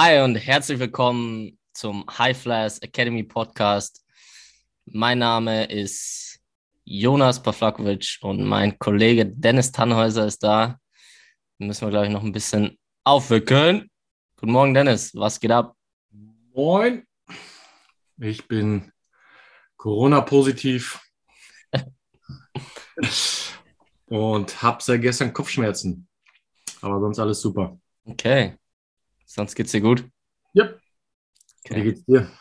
Hi und herzlich willkommen zum High Flash Academy Podcast. Mein Name ist Jonas Pavlakovic und mein Kollege Dennis Tannhäuser ist da. müssen wir, glaube ich, noch ein bisschen aufwickeln. Guten Morgen, Dennis. Was geht ab? Moin. Ich bin Corona-positiv und habe seit gestern Kopfschmerzen. Aber sonst alles super. Okay. Sonst geht's dir gut? Ja. Okay. Wie geht's dir?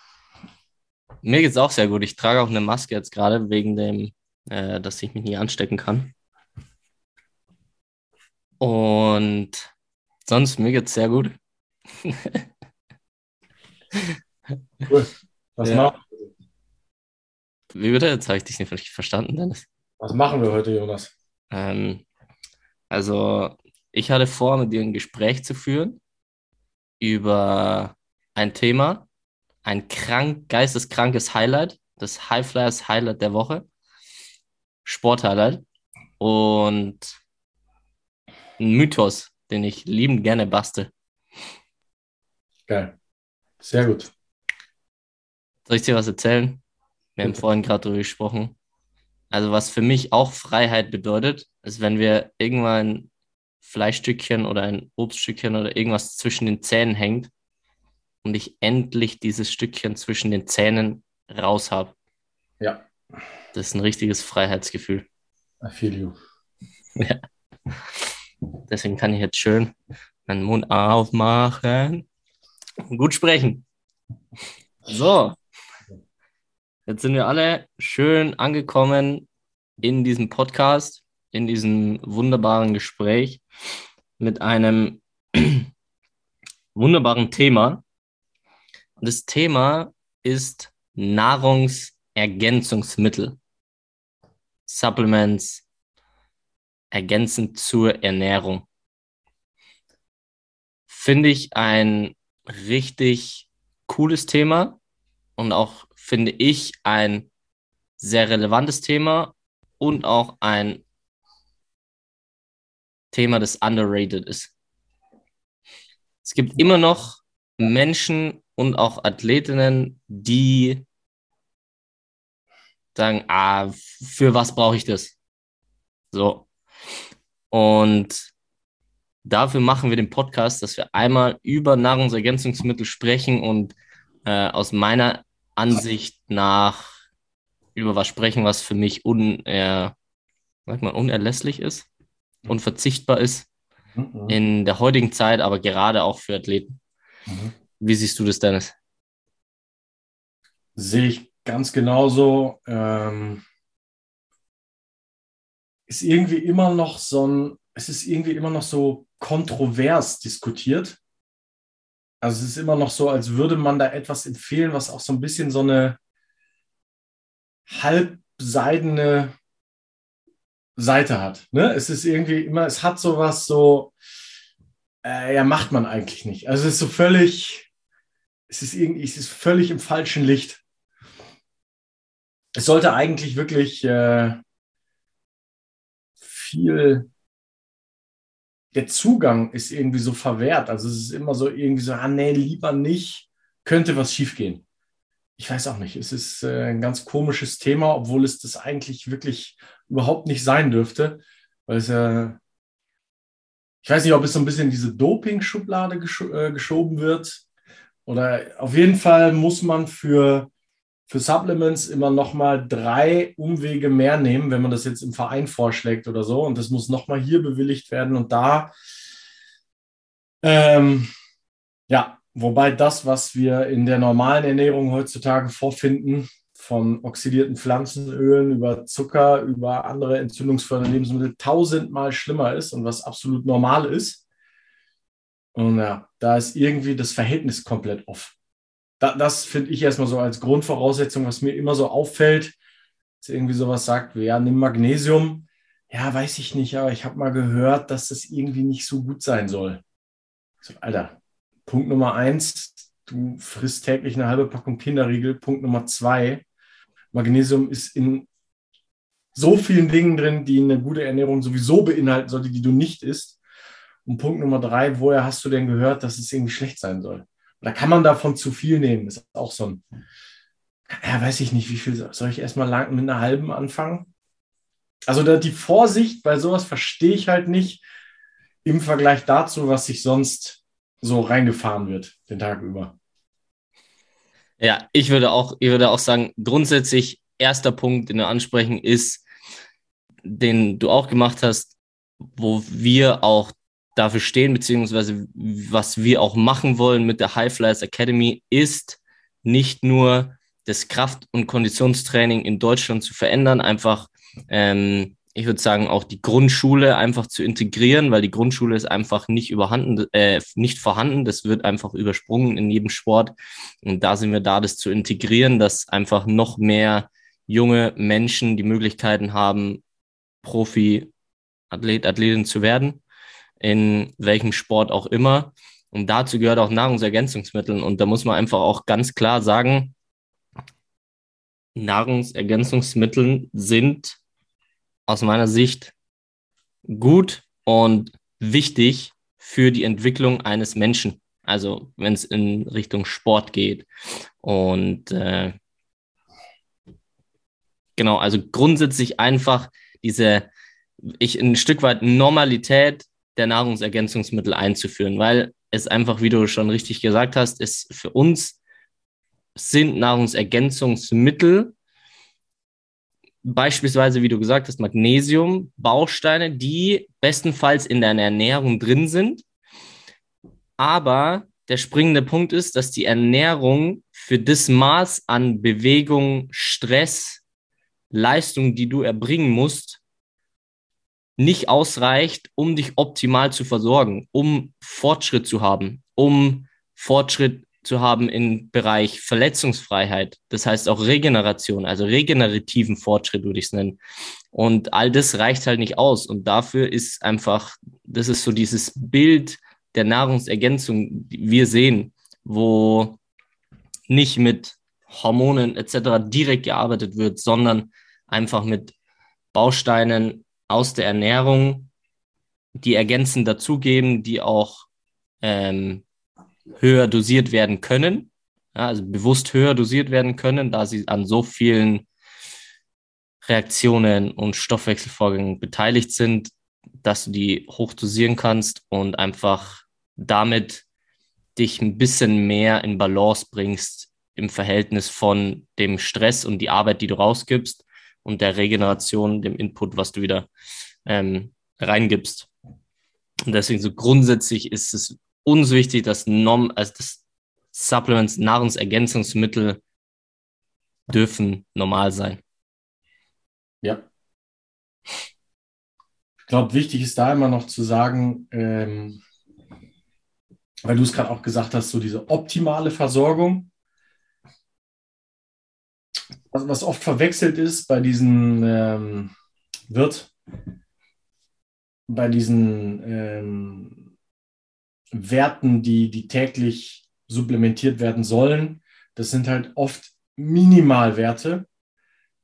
Mir geht's auch sehr gut. Ich trage auch eine Maske jetzt gerade wegen dem, äh, dass ich mich nie anstecken kann. Und sonst mir geht's sehr gut. cool. Was ja. machen wir? Wie bitte? Jetzt habe ich dich nicht richtig verstanden, Dennis. Was machen wir heute, Jonas? Ähm, also, ich hatte vor, mit dir ein Gespräch zu führen über ein Thema, ein krank, geisteskrankes Highlight, das High Flyers Highlight der Woche, Sport-Highlight und ein Mythos, den ich liebend gerne baste. Geil. Sehr gut. Soll ich dir was erzählen? Wir haben vorhin gerade darüber gesprochen. Also was für mich auch Freiheit bedeutet, ist, wenn wir irgendwann Fleischstückchen oder ein Obststückchen oder irgendwas zwischen den Zähnen hängt und ich endlich dieses Stückchen zwischen den Zähnen raus habe. Ja. Das ist ein richtiges Freiheitsgefühl. I feel you. Ja. Deswegen kann ich jetzt schön meinen Mund aufmachen und gut sprechen. So. Jetzt sind wir alle schön angekommen in diesem Podcast in diesem wunderbaren Gespräch mit einem wunderbaren Thema. Und das Thema ist Nahrungsergänzungsmittel. Supplements ergänzend zur Ernährung. Finde ich ein richtig cooles Thema und auch finde ich ein sehr relevantes Thema und auch ein Thema, das underrated ist. Es gibt immer noch Menschen und auch Athletinnen, die sagen, ah, für was brauche ich das? So. Und dafür machen wir den Podcast, dass wir einmal über Nahrungsergänzungsmittel sprechen und äh, aus meiner Ansicht nach über was sprechen, was für mich un, äh, sag mal, unerlässlich ist unverzichtbar ist mhm. in der heutigen Zeit, aber gerade auch für Athleten. Mhm. Wie siehst du das, Dennis? Sehe ich ganz genauso. Ähm, ist irgendwie immer noch so ein, es ist irgendwie immer noch so kontrovers diskutiert. Also es ist immer noch so, als würde man da etwas empfehlen, was auch so ein bisschen so eine halbseidene Seite hat. Ne? Es ist irgendwie immer, es hat sowas so, äh, ja, macht man eigentlich nicht. Also es ist so völlig, es ist irgendwie, es ist völlig im falschen Licht. Es sollte eigentlich wirklich äh, viel, der Zugang ist irgendwie so verwehrt. Also es ist immer so irgendwie so, ah nee, lieber nicht, könnte was schiefgehen ich weiß auch nicht, es ist äh, ein ganz komisches Thema, obwohl es das eigentlich wirklich überhaupt nicht sein dürfte, weil es ja, ich weiß nicht, ob es so ein bisschen in diese Doping-Schublade gesch äh, geschoben wird oder auf jeden Fall muss man für, für Supplements immer nochmal drei Umwege mehr nehmen, wenn man das jetzt im Verein vorschlägt oder so und das muss nochmal hier bewilligt werden und da. Ähm, ja, Wobei das, was wir in der normalen Ernährung heutzutage vorfinden, von oxidierten Pflanzenölen über Zucker, über andere entzündungsfördernde Lebensmittel tausendmal schlimmer ist und was absolut normal ist. Und ja, da ist irgendwie das Verhältnis komplett off. Da, das finde ich erstmal so als Grundvoraussetzung, was mir immer so auffällt, dass irgendwie sowas sagt, wie, ja, nimm Magnesium. Ja, weiß ich nicht, aber ich habe mal gehört, dass das irgendwie nicht so gut sein soll. So, Alter, Punkt Nummer eins, du frisst täglich eine halbe Packung Kinderriegel. Punkt Nummer zwei, Magnesium ist in so vielen Dingen drin, die eine gute Ernährung sowieso beinhalten sollte, die du nicht isst. Und Punkt Nummer drei, woher hast du denn gehört, dass es irgendwie schlecht sein soll? Oder kann man davon zu viel nehmen? ist auch so ein, ja, weiß ich nicht, wie viel soll ich erstmal lang mit einer halben anfangen? Also da, die Vorsicht bei sowas verstehe ich halt nicht im Vergleich dazu, was sich sonst so reingefahren wird, den Tag über. Ja, ich würde auch, ich würde auch sagen, grundsätzlich erster Punkt, den wir ansprechen, ist, den du auch gemacht hast, wo wir auch dafür stehen, beziehungsweise was wir auch machen wollen mit der High Flyers Academy, ist nicht nur das Kraft- und Konditionstraining in Deutschland zu verändern, einfach, ähm, ich würde sagen, auch die Grundschule einfach zu integrieren, weil die Grundschule ist einfach nicht überhanden, äh, nicht vorhanden. Das wird einfach übersprungen in jedem Sport. Und da sind wir da, das zu integrieren, dass einfach noch mehr junge Menschen die Möglichkeiten haben, Profi-Athlet, Athletin zu werden, in welchem Sport auch immer. Und dazu gehört auch Nahrungsergänzungsmittel. Und da muss man einfach auch ganz klar sagen, Nahrungsergänzungsmittel sind aus meiner Sicht gut und wichtig für die Entwicklung eines Menschen. Also wenn es in Richtung Sport geht. Und äh, genau, also grundsätzlich einfach diese, ich ein Stück weit Normalität der Nahrungsergänzungsmittel einzuführen, weil es einfach, wie du schon richtig gesagt hast, ist für uns sind Nahrungsergänzungsmittel beispielsweise, wie du gesagt hast, Magnesium, Bausteine, die bestenfalls in deiner Ernährung drin sind. Aber der springende Punkt ist, dass die Ernährung für das Maß an Bewegung, Stress, Leistung, die du erbringen musst, nicht ausreicht, um dich optimal zu versorgen, um Fortschritt zu haben, um Fortschritt zu haben im Bereich Verletzungsfreiheit, das heißt auch Regeneration, also regenerativen Fortschritt würde ich es nennen. Und all das reicht halt nicht aus. Und dafür ist einfach, das ist so dieses Bild der Nahrungsergänzung, die wir sehen, wo nicht mit Hormonen etc. direkt gearbeitet wird, sondern einfach mit Bausteinen aus der Ernährung, die ergänzend dazugeben, die auch ähm, höher dosiert werden können, ja, also bewusst höher dosiert werden können, da sie an so vielen Reaktionen und Stoffwechselvorgängen beteiligt sind, dass du die hoch dosieren kannst und einfach damit dich ein bisschen mehr in Balance bringst im Verhältnis von dem Stress und die Arbeit, die du rausgibst und der Regeneration, dem Input, was du wieder ähm, reingibst. Und deswegen so grundsätzlich ist es uns wichtig, dass, Nom also das Supplements, Nahrungsergänzungsmittel dürfen normal sein. Ja. Ich glaube, wichtig ist da immer noch zu sagen, ähm, weil du es gerade auch gesagt hast, so diese optimale Versorgung was, was oft verwechselt ist bei diesen ähm, wird bei diesen ähm, Werten, die, die täglich supplementiert werden sollen, das sind halt oft Minimalwerte,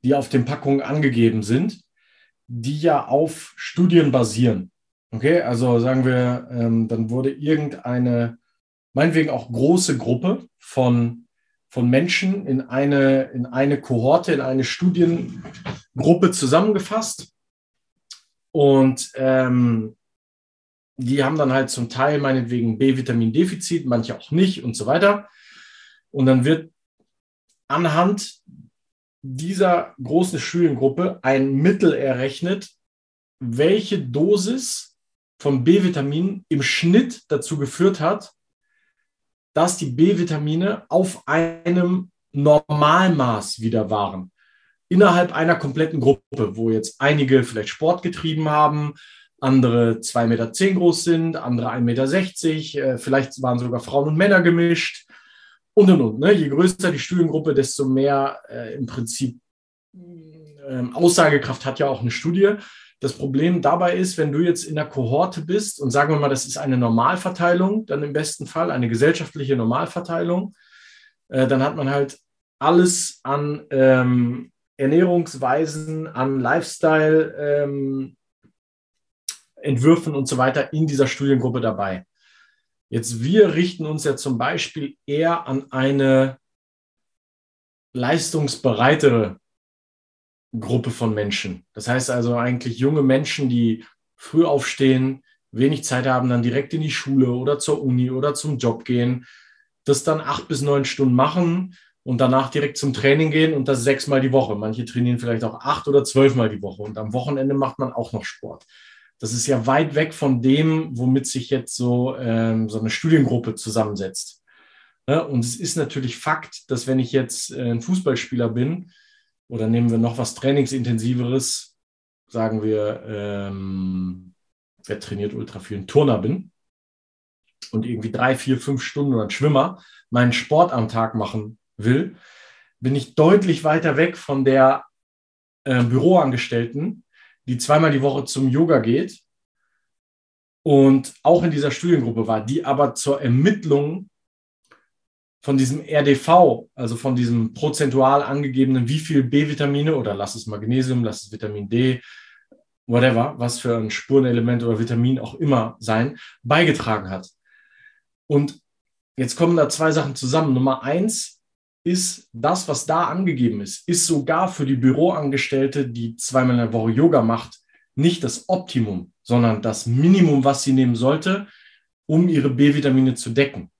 die auf den Packungen angegeben sind, die ja auf Studien basieren. Okay, also sagen wir, ähm, dann wurde irgendeine, meinetwegen auch große Gruppe von von Menschen in eine, in eine Kohorte, in eine Studiengruppe zusammengefasst. Und ähm, die haben dann halt zum Teil meinetwegen B-Vitamin-Defizit, manche auch nicht und so weiter. Und dann wird anhand dieser großen Studiengruppe ein Mittel errechnet, welche Dosis von B-Vitamin im Schnitt dazu geführt hat, dass die B-Vitamine auf einem Normalmaß wieder waren. Innerhalb einer kompletten Gruppe, wo jetzt einige vielleicht Sport getrieben haben, andere 2,10 Meter groß sind, andere 1,60 Meter, äh, vielleicht waren sogar Frauen und Männer gemischt und und und. Ne? Je größer die Studiengruppe, desto mehr äh, im Prinzip äh, Aussagekraft hat ja auch eine Studie. Das Problem dabei ist, wenn du jetzt in der Kohorte bist und sagen wir mal, das ist eine Normalverteilung, dann im besten Fall eine gesellschaftliche Normalverteilung, äh, dann hat man halt alles an ähm, Ernährungsweisen, an Lifestyle, ähm, Entwürfen und so weiter in dieser Studiengruppe dabei. Jetzt wir richten uns ja zum Beispiel eher an eine leistungsbereitere Gruppe von Menschen. Das heißt also eigentlich junge Menschen, die früh aufstehen, wenig Zeit haben, dann direkt in die Schule oder zur Uni oder zum Job gehen, das dann acht bis neun Stunden machen und danach direkt zum Training gehen und das sechsmal die Woche. Manche trainieren vielleicht auch acht oder zwölfmal die Woche und am Wochenende macht man auch noch Sport. Das ist ja weit weg von dem, womit sich jetzt so, ähm, so eine Studiengruppe zusammensetzt. Ne? und es ist natürlich Fakt, dass wenn ich jetzt äh, ein Fußballspieler bin, oder nehmen wir noch was Trainingsintensiveres, sagen wir, ähm, wer trainiert ultra viel, ein Turner bin und irgendwie drei, vier, fünf Stunden oder ein Schwimmer meinen Sport am Tag machen will, bin ich deutlich weiter weg von der äh, Büroangestellten, die zweimal die Woche zum Yoga geht und auch in dieser Studiengruppe war, die aber zur Ermittlung von diesem RDV, also von diesem prozentual angegebenen, wie viel B-Vitamine oder lass es Magnesium, lass es Vitamin D, whatever, was für ein Spurenelement oder Vitamin auch immer sein, beigetragen hat. Und jetzt kommen da zwei Sachen zusammen. Nummer eins ist, das, was da angegeben ist, ist sogar für die Büroangestellte, die zweimal in der Woche Yoga macht, nicht das Optimum, sondern das Minimum, was sie nehmen sollte, um ihre B-Vitamine zu decken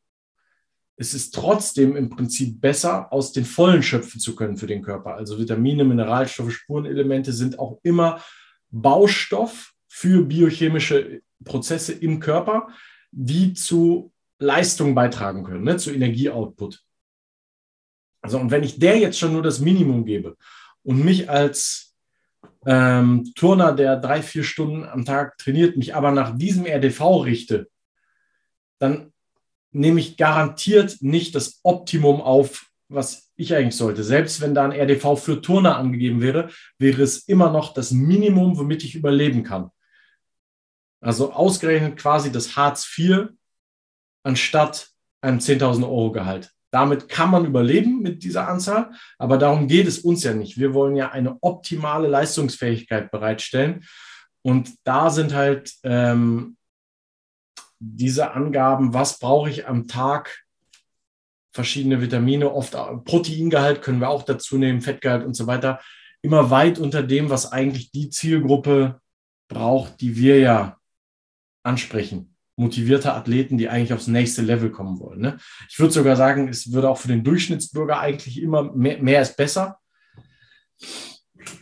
es ist trotzdem im Prinzip besser, aus den Vollen schöpfen zu können für den Körper. Also Vitamine, Mineralstoffe, Spurenelemente sind auch immer Baustoff für biochemische Prozesse im Körper, die zu Leistung beitragen können, ne, zu Energieoutput. Also, und wenn ich der jetzt schon nur das Minimum gebe und mich als ähm, Turner, der drei, vier Stunden am Tag trainiert, mich aber nach diesem RDV richte, dann nehme ich garantiert nicht das Optimum auf, was ich eigentlich sollte. Selbst wenn da ein RDV für Turner angegeben wäre, wäre es immer noch das Minimum, womit ich überleben kann. Also ausgerechnet quasi das Hartz IV anstatt einem 10.000 Euro Gehalt. Damit kann man überleben mit dieser Anzahl, aber darum geht es uns ja nicht. Wir wollen ja eine optimale Leistungsfähigkeit bereitstellen. Und da sind halt ähm, diese Angaben, was brauche ich am Tag, verschiedene Vitamine, oft Proteingehalt können wir auch dazu nehmen, Fettgehalt und so weiter, immer weit unter dem, was eigentlich die Zielgruppe braucht, die wir ja ansprechen. Motivierte Athleten, die eigentlich aufs nächste Level kommen wollen. Ne? Ich würde sogar sagen, es würde auch für den Durchschnittsbürger eigentlich immer mehr, mehr ist besser.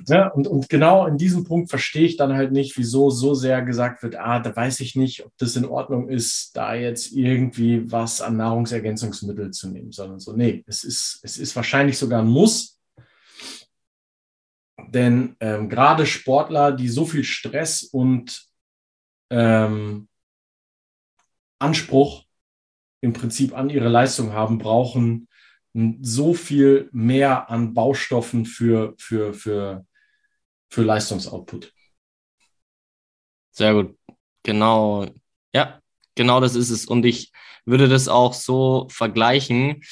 Ja, und, und genau in diesem Punkt verstehe ich dann halt nicht, wieso so sehr gesagt wird, ah, da weiß ich nicht, ob das in Ordnung ist, da jetzt irgendwie was an Nahrungsergänzungsmittel zu nehmen, sondern so, nee, es ist, es ist wahrscheinlich sogar ein Muss. Denn ähm, gerade Sportler, die so viel Stress und ähm, Anspruch im Prinzip an ihre Leistung haben, brauchen so viel mehr an Baustoffen für, für, für, für Leistungsoutput. Sehr gut. Genau. Ja, genau das ist es. Und ich würde das auch so vergleichen,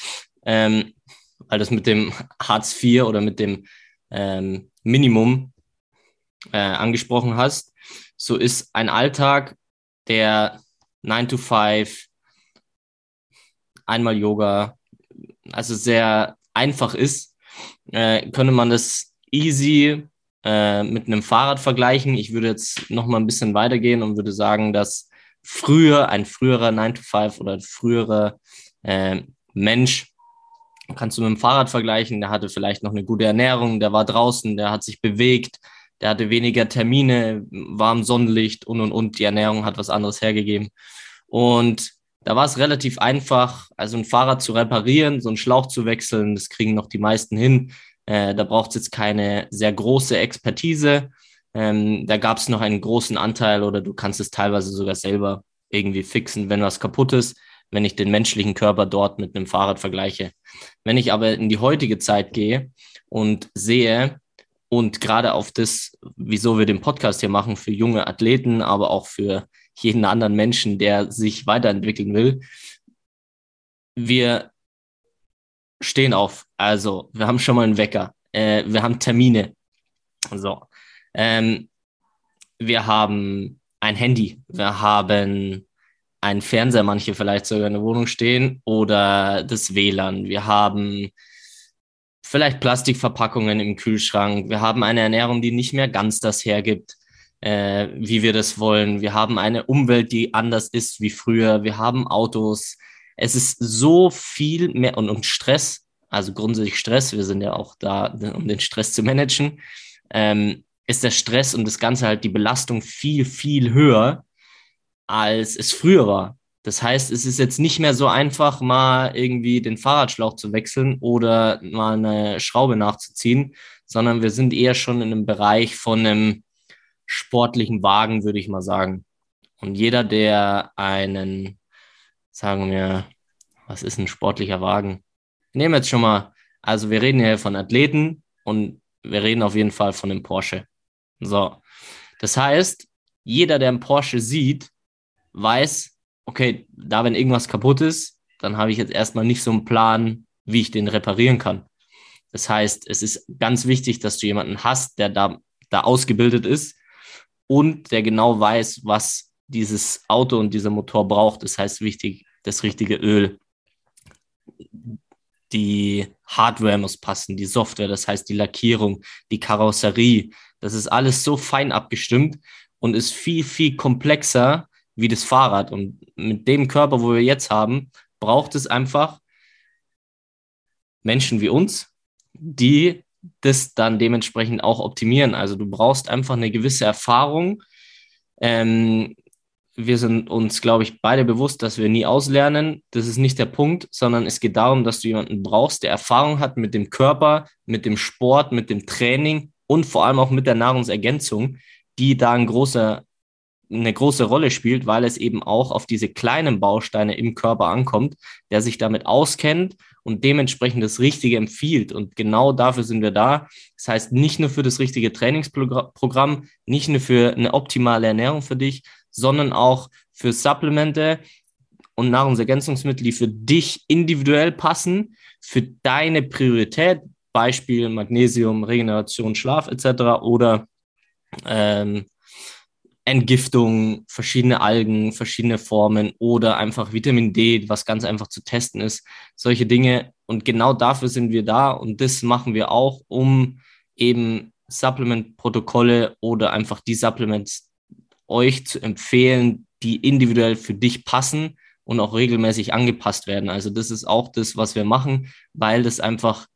ähm, weil das mit dem Hartz IV oder mit dem ähm, Minimum äh, angesprochen hast. So ist ein Alltag, der 9 to 5, einmal Yoga, also sehr einfach ist, äh, könnte man das easy äh, mit einem Fahrrad vergleichen. Ich würde jetzt noch mal ein bisschen weitergehen und würde sagen, dass früher ein früherer 9 to 5 oder früherer äh, Mensch kannst du mit dem Fahrrad vergleichen, der hatte vielleicht noch eine gute Ernährung, der war draußen, der hat sich bewegt, der hatte weniger Termine, warm Sonnenlicht und und und. Die Ernährung hat was anderes hergegeben. Und da war es relativ einfach, also ein Fahrrad zu reparieren, so einen Schlauch zu wechseln, das kriegen noch die meisten hin. Äh, da braucht es jetzt keine sehr große Expertise. Ähm, da gab es noch einen großen Anteil oder du kannst es teilweise sogar selber irgendwie fixen, wenn was kaputt ist, wenn ich den menschlichen Körper dort mit einem Fahrrad vergleiche. Wenn ich aber in die heutige Zeit gehe und sehe, und gerade auf das, wieso wir den Podcast hier machen, für junge Athleten, aber auch für jeden anderen Menschen, der sich weiterentwickeln will. Wir stehen auf. Also, wir haben schon mal einen Wecker. Äh, wir haben Termine. So. Ähm, wir haben ein Handy. Wir haben einen Fernseher, manche vielleicht sogar in der Wohnung stehen oder das WLAN. Wir haben vielleicht Plastikverpackungen im Kühlschrank. Wir haben eine Ernährung, die nicht mehr ganz das hergibt, äh, wie wir das wollen. Wir haben eine Umwelt, die anders ist wie früher. Wir haben Autos. Es ist so viel mehr und, und Stress, also grundsätzlich Stress. Wir sind ja auch da, um den Stress zu managen. Ähm, ist der Stress und das Ganze halt die Belastung viel, viel höher, als es früher war. Das heißt, es ist jetzt nicht mehr so einfach, mal irgendwie den Fahrradschlauch zu wechseln oder mal eine Schraube nachzuziehen, sondern wir sind eher schon in einem Bereich von einem sportlichen Wagen, würde ich mal sagen. Und jeder, der einen, sagen wir, was ist ein sportlicher Wagen? Nehmen wir jetzt schon mal, also wir reden hier von Athleten und wir reden auf jeden Fall von einem Porsche. So. Das heißt, jeder, der einen Porsche sieht, weiß, okay, da wenn irgendwas kaputt ist, dann habe ich jetzt erstmal nicht so einen Plan, wie ich den reparieren kann. Das heißt, es ist ganz wichtig, dass du jemanden hast, der da, da ausgebildet ist und der genau weiß, was dieses Auto und dieser Motor braucht. Das heißt, wichtig, das richtige Öl. Die Hardware muss passen, die Software, das heißt die Lackierung, die Karosserie. Das ist alles so fein abgestimmt und ist viel, viel komplexer wie das Fahrrad. Und mit dem Körper, wo wir jetzt haben, braucht es einfach Menschen wie uns, die das dann dementsprechend auch optimieren. Also du brauchst einfach eine gewisse Erfahrung. Ähm, wir sind uns, glaube ich, beide bewusst, dass wir nie auslernen. Das ist nicht der Punkt, sondern es geht darum, dass du jemanden brauchst, der Erfahrung hat mit dem Körper, mit dem Sport, mit dem Training und vor allem auch mit der Nahrungsergänzung, die da ein großer eine große Rolle spielt, weil es eben auch auf diese kleinen Bausteine im Körper ankommt, der sich damit auskennt und dementsprechend das Richtige empfiehlt. Und genau dafür sind wir da. Das heißt, nicht nur für das richtige Trainingsprogramm, nicht nur für eine optimale Ernährung für dich, sondern auch für Supplemente und Nahrungsergänzungsmittel, die für dich individuell passen, für deine Priorität, Beispiel Magnesium, Regeneration, Schlaf etc. oder ähm, Entgiftung, verschiedene Algen, verschiedene Formen oder einfach Vitamin D, was ganz einfach zu testen ist. Solche Dinge. Und genau dafür sind wir da und das machen wir auch, um eben Supplement-Protokolle oder einfach die Supplements euch zu empfehlen, die individuell für dich passen und auch regelmäßig angepasst werden. Also das ist auch das, was wir machen, weil das einfach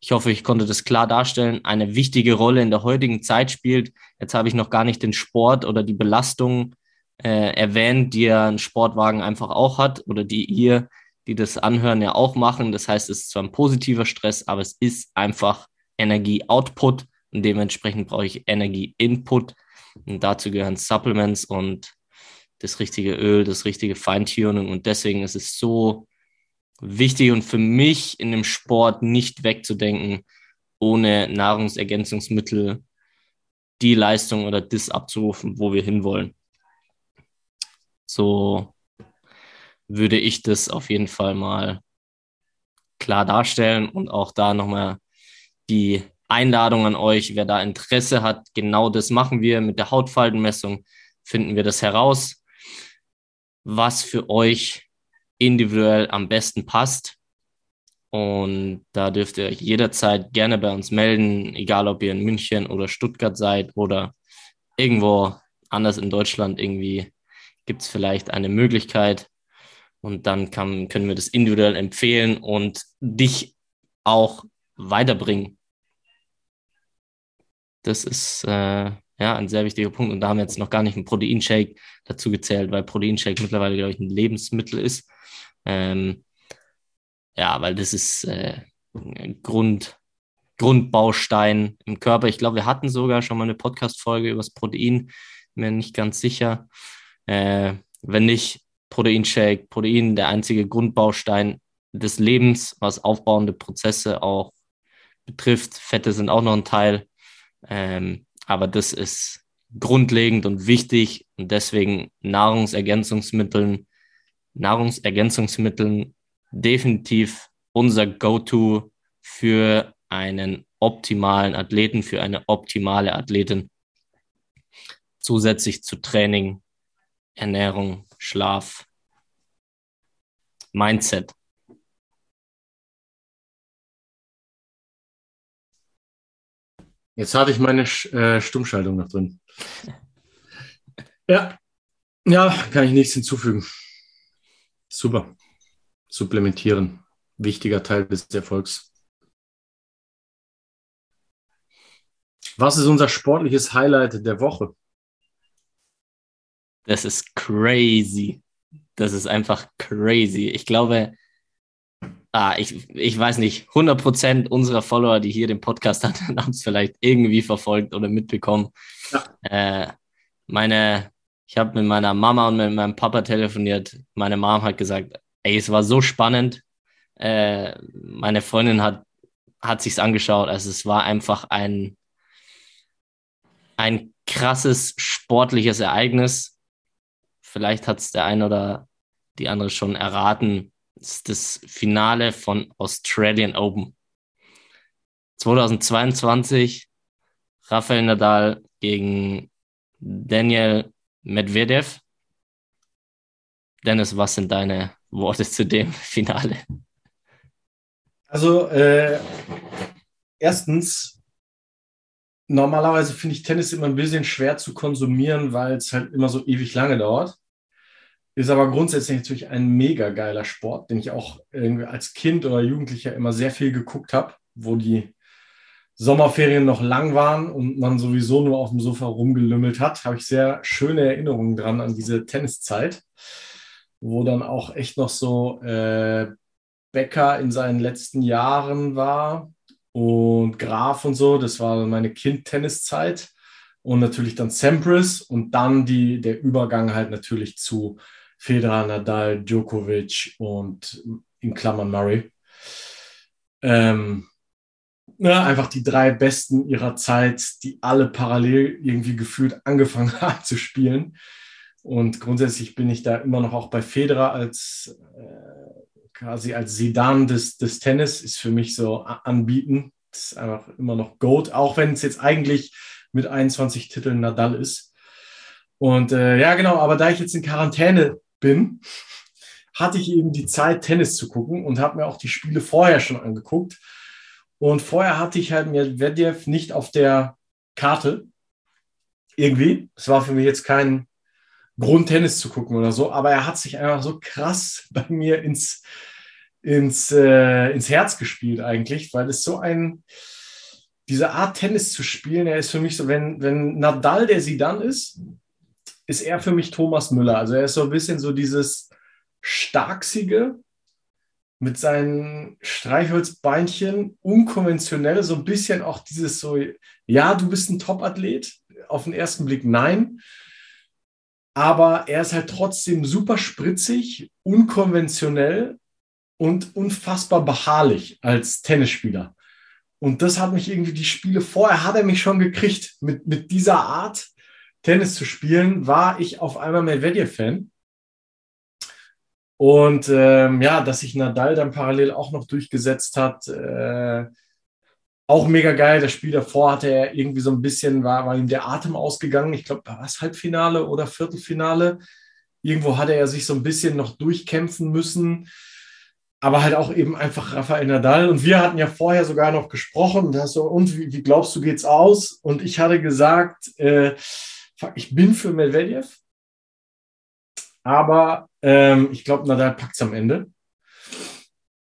ich hoffe, ich konnte das klar darstellen, eine wichtige Rolle in der heutigen Zeit spielt. Jetzt habe ich noch gar nicht den Sport oder die Belastung äh, erwähnt, die ja ein Sportwagen einfach auch hat oder die ihr, die das anhören, ja auch machen. Das heißt, es ist zwar ein positiver Stress, aber es ist einfach Energie-Output und dementsprechend brauche ich Energie-Input. Und dazu gehören Supplements und das richtige Öl, das richtige Feintuning. Und deswegen ist es so wichtig und für mich in dem Sport nicht wegzudenken, ohne Nahrungsergänzungsmittel die Leistung oder das abzurufen, wo wir hinwollen. So würde ich das auf jeden Fall mal klar darstellen und auch da nochmal die Einladung an euch, wer da Interesse hat, genau das machen wir. Mit der Hautfaltenmessung, finden wir das heraus, was für euch individuell am besten passt. Und da dürft ihr euch jederzeit gerne bei uns melden, egal ob ihr in München oder Stuttgart seid oder irgendwo anders in Deutschland irgendwie gibt es vielleicht eine Möglichkeit. Und dann kann, können wir das individuell empfehlen und dich auch weiterbringen. Das ist äh, ja ein sehr wichtiger Punkt. Und da haben wir jetzt noch gar nicht einen Proteinshake dazu gezählt, weil Proteinshake mittlerweile, glaube ich, ein Lebensmittel ist ähm, ja, weil das ist äh, Grund, Grundbaustein im Körper. Ich glaube, wir hatten sogar schon mal eine Podcast-Folge über das Protein, mir nicht ganz sicher. Äh, wenn nicht, Proteinshake, Protein, der einzige Grundbaustein des Lebens, was aufbauende Prozesse auch betrifft. Fette sind auch noch ein Teil. Ähm, aber das ist grundlegend und wichtig und deswegen Nahrungsergänzungsmitteln Nahrungsergänzungsmitteln definitiv unser Go-To für einen optimalen Athleten, für eine optimale Athletin. Zusätzlich zu Training, Ernährung, Schlaf Mindset. Jetzt hatte ich meine äh, Stummschaltung noch drin. Ja, ja, kann ich nichts hinzufügen. Super. Supplementieren. Wichtiger Teil des Erfolgs. Was ist unser sportliches Highlight der Woche? Das ist crazy. Das ist einfach crazy. Ich glaube, ah, ich, ich weiß nicht, 100% unserer Follower, die hier den Podcast hatten, haben es vielleicht irgendwie verfolgt oder mitbekommen. Ja. Äh, meine, ich habe mit meiner Mama und mit meinem Papa telefoniert. Meine Mom hat gesagt, ey, es war so spannend. Äh, meine Freundin hat, hat sich's angeschaut. Also es war einfach ein, ein krasses sportliches Ereignis. Vielleicht hat es der ein oder die andere schon erraten. Es ist das Finale von Australian Open. 2022 Rafael Nadal gegen Daniel Medvedev. Dennis, was sind deine Worte zu dem Finale? Also, äh, erstens, normalerweise finde ich Tennis immer ein bisschen schwer zu konsumieren, weil es halt immer so ewig lange dauert. Ist aber grundsätzlich natürlich ein mega geiler Sport, den ich auch als Kind oder Jugendlicher immer sehr viel geguckt habe, wo die Sommerferien noch lang waren und man sowieso nur auf dem Sofa rumgelümmelt hat, habe ich sehr schöne Erinnerungen dran an diese Tenniszeit, wo dann auch echt noch so äh, Becker in seinen letzten Jahren war und Graf und so. Das war meine Kind-Tenniszeit und natürlich dann Sampras und dann die, der Übergang halt natürlich zu Federer, Nadal, Djokovic und in Klammern Murray. Ähm, ja, einfach die drei Besten ihrer Zeit, die alle parallel irgendwie gefühlt angefangen haben zu spielen. Und grundsätzlich bin ich da immer noch auch bei Federer als äh, quasi als Sedan des, des Tennis, ist für mich so anbieten. Das ist einfach immer noch Goat, auch wenn es jetzt eigentlich mit 21 Titeln Nadal ist. Und äh, ja, genau, aber da ich jetzt in Quarantäne bin, hatte ich eben die Zeit, Tennis zu gucken und habe mir auch die Spiele vorher schon angeguckt und vorher hatte ich halt Medvedev nicht auf der Karte. Irgendwie. Es war für mich jetzt kein Grund, Tennis zu gucken oder so, aber er hat sich einfach so krass bei mir ins, ins, äh, ins Herz gespielt eigentlich, weil es so ein, diese Art Tennis zu spielen, er ist für mich so, wenn, wenn Nadal der sie dann ist, ist er für mich Thomas Müller. Also er ist so ein bisschen so dieses Starksige, mit seinen Streichholzbeinchen unkonventionell, so ein bisschen auch dieses so, ja, du bist ein Top-Athlet, auf den ersten Blick nein, aber er ist halt trotzdem super spritzig, unkonventionell und unfassbar beharrlich als Tennisspieler. Und das hat mich irgendwie die Spiele vorher hat er mich schon gekriegt. Mit, mit dieser Art Tennis zu spielen, war ich auf einmal Medvedev-Fan. Und ähm, ja, dass sich Nadal dann parallel auch noch durchgesetzt hat, äh, auch mega geil. Das Spiel davor hatte er irgendwie so ein bisschen, war, war ihm der Atem ausgegangen. Ich glaube, war es Halbfinale oder Viertelfinale? Irgendwo hatte er sich so ein bisschen noch durchkämpfen müssen. Aber halt auch eben einfach Rafael Nadal. Und wir hatten ja vorher sogar noch gesprochen. Und, so, und wie, wie, glaubst du, geht's aus? Und ich hatte gesagt, äh, ich bin für Medvedev. Aber ähm, ich glaube, Nadal packt es am Ende.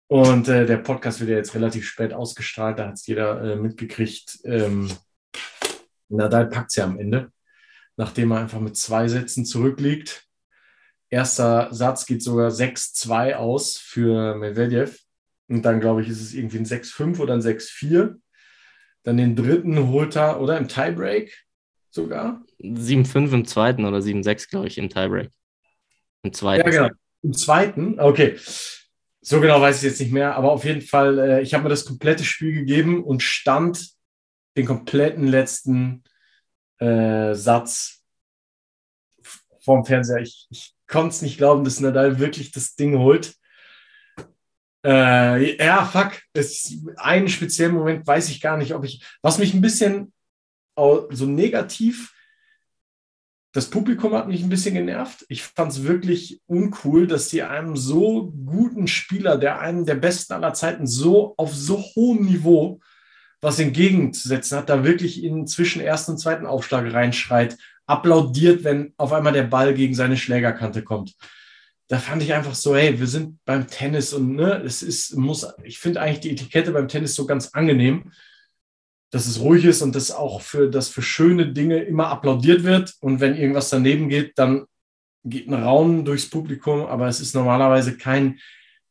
Und äh, der Podcast wird ja jetzt relativ spät ausgestrahlt, da hat es jeder äh, mitgekriegt. Ähm, Nadal packt es ja am Ende, nachdem er einfach mit zwei Sätzen zurückliegt. Erster Satz geht sogar 6-2 aus für Medvedev. Und dann, glaube ich, ist es irgendwie ein 6-5 oder ein 6-4. Dann den dritten holt er, oder im Tiebreak sogar? 7-5 im zweiten oder 7-6, glaube ich, im Tiebreak. Im zweiten. Ja, genau. Im zweiten, okay. So genau weiß ich jetzt nicht mehr, aber auf jeden Fall, äh, ich habe mir das komplette Spiel gegeben und stand den kompletten letzten äh, Satz vorm Fernseher. Ich, ich konnte es nicht glauben, dass Nadal wirklich das Ding holt. Äh, ja, fuck. Es, einen speziellen Moment weiß ich gar nicht, ob ich. Was mich ein bisschen so negativ das Publikum hat mich ein bisschen genervt. Ich fand es wirklich uncool, dass sie einem so guten Spieler, der einen der besten aller Zeiten, so auf so hohem Niveau was entgegenzusetzen hat, da wirklich in zwischen ersten und zweiten Aufschlag reinschreit, applaudiert, wenn auf einmal der Ball gegen seine Schlägerkante kommt. Da fand ich einfach so, hey, wir sind beim Tennis und ne, es ist, muss, ich finde eigentlich die Etikette beim Tennis so ganz angenehm dass es ruhig ist und dass auch für, dass für schöne Dinge immer applaudiert wird. Und wenn irgendwas daneben geht, dann geht ein Raunen durchs Publikum, aber es ist normalerweise kein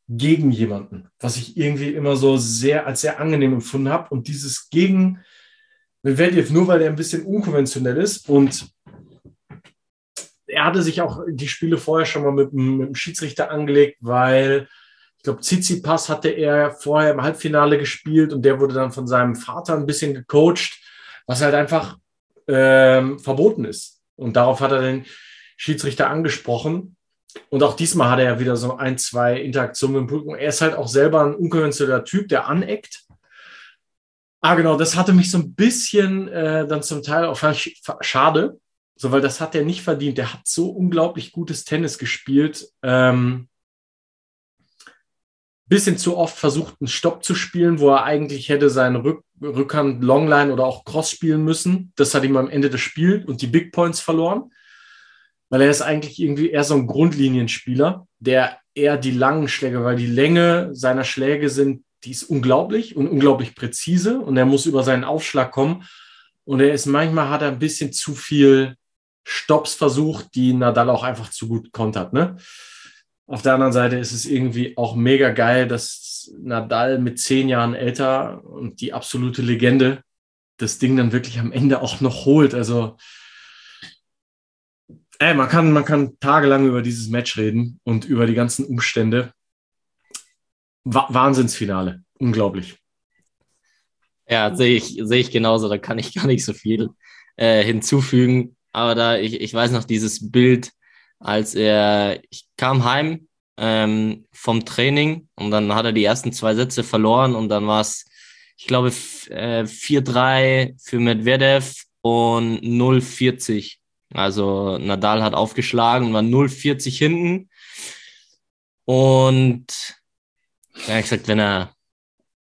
gegen jemanden, was ich irgendwie immer so sehr als sehr angenehm empfunden habe. Und dieses gegen Medvedev, nur weil er ein bisschen unkonventionell ist und er hatte sich auch die Spiele vorher schon mal mit, mit dem Schiedsrichter angelegt, weil ich glaube, Tsitsipas hatte er vorher im Halbfinale gespielt und der wurde dann von seinem Vater ein bisschen gecoacht, was halt einfach ähm, verboten ist. Und darauf hat er den Schiedsrichter angesprochen. Und auch diesmal hat er ja wieder so ein, zwei Interaktionen mit dem Publikum. Er ist halt auch selber ein unkonventioneller Typ, der aneckt. Ah, genau, das hatte mich so ein bisschen äh, dann zum Teil auch schade, so weil das hat er nicht verdient. Der hat so unglaublich gutes Tennis gespielt. Ähm, bisschen zu oft versucht, einen Stopp zu spielen, wo er eigentlich hätte seine Rück Rückhand Longline oder auch Cross spielen müssen. Das hat ihm am Ende des Spiels und die Big Points verloren, weil er ist eigentlich irgendwie eher so ein Grundlinienspieler, der eher die langen Schläge, weil die Länge seiner Schläge sind, die ist unglaublich und unglaublich präzise und er muss über seinen Aufschlag kommen und er ist manchmal hat er ein bisschen zu viel Stops versucht, die Nadal auch einfach zu gut kontert, ne? Auf der anderen Seite ist es irgendwie auch mega geil, dass Nadal mit zehn Jahren älter und die absolute Legende das Ding dann wirklich am Ende auch noch holt. Also, ey, man kann, man kann tagelang über dieses Match reden und über die ganzen Umstände. Wahnsinnsfinale. Unglaublich. Ja, sehe ich, sehe ich genauso. Da kann ich gar nicht so viel äh, hinzufügen. Aber da, ich, ich weiß noch dieses Bild, als er, ich kam heim ähm, vom Training und dann hat er die ersten zwei Sätze verloren und dann war es, ich glaube, äh, 4-3 für Medvedev und 0-40. Also Nadal hat aufgeschlagen und war 0-40 hinten. Und er hat gesagt, wenn er,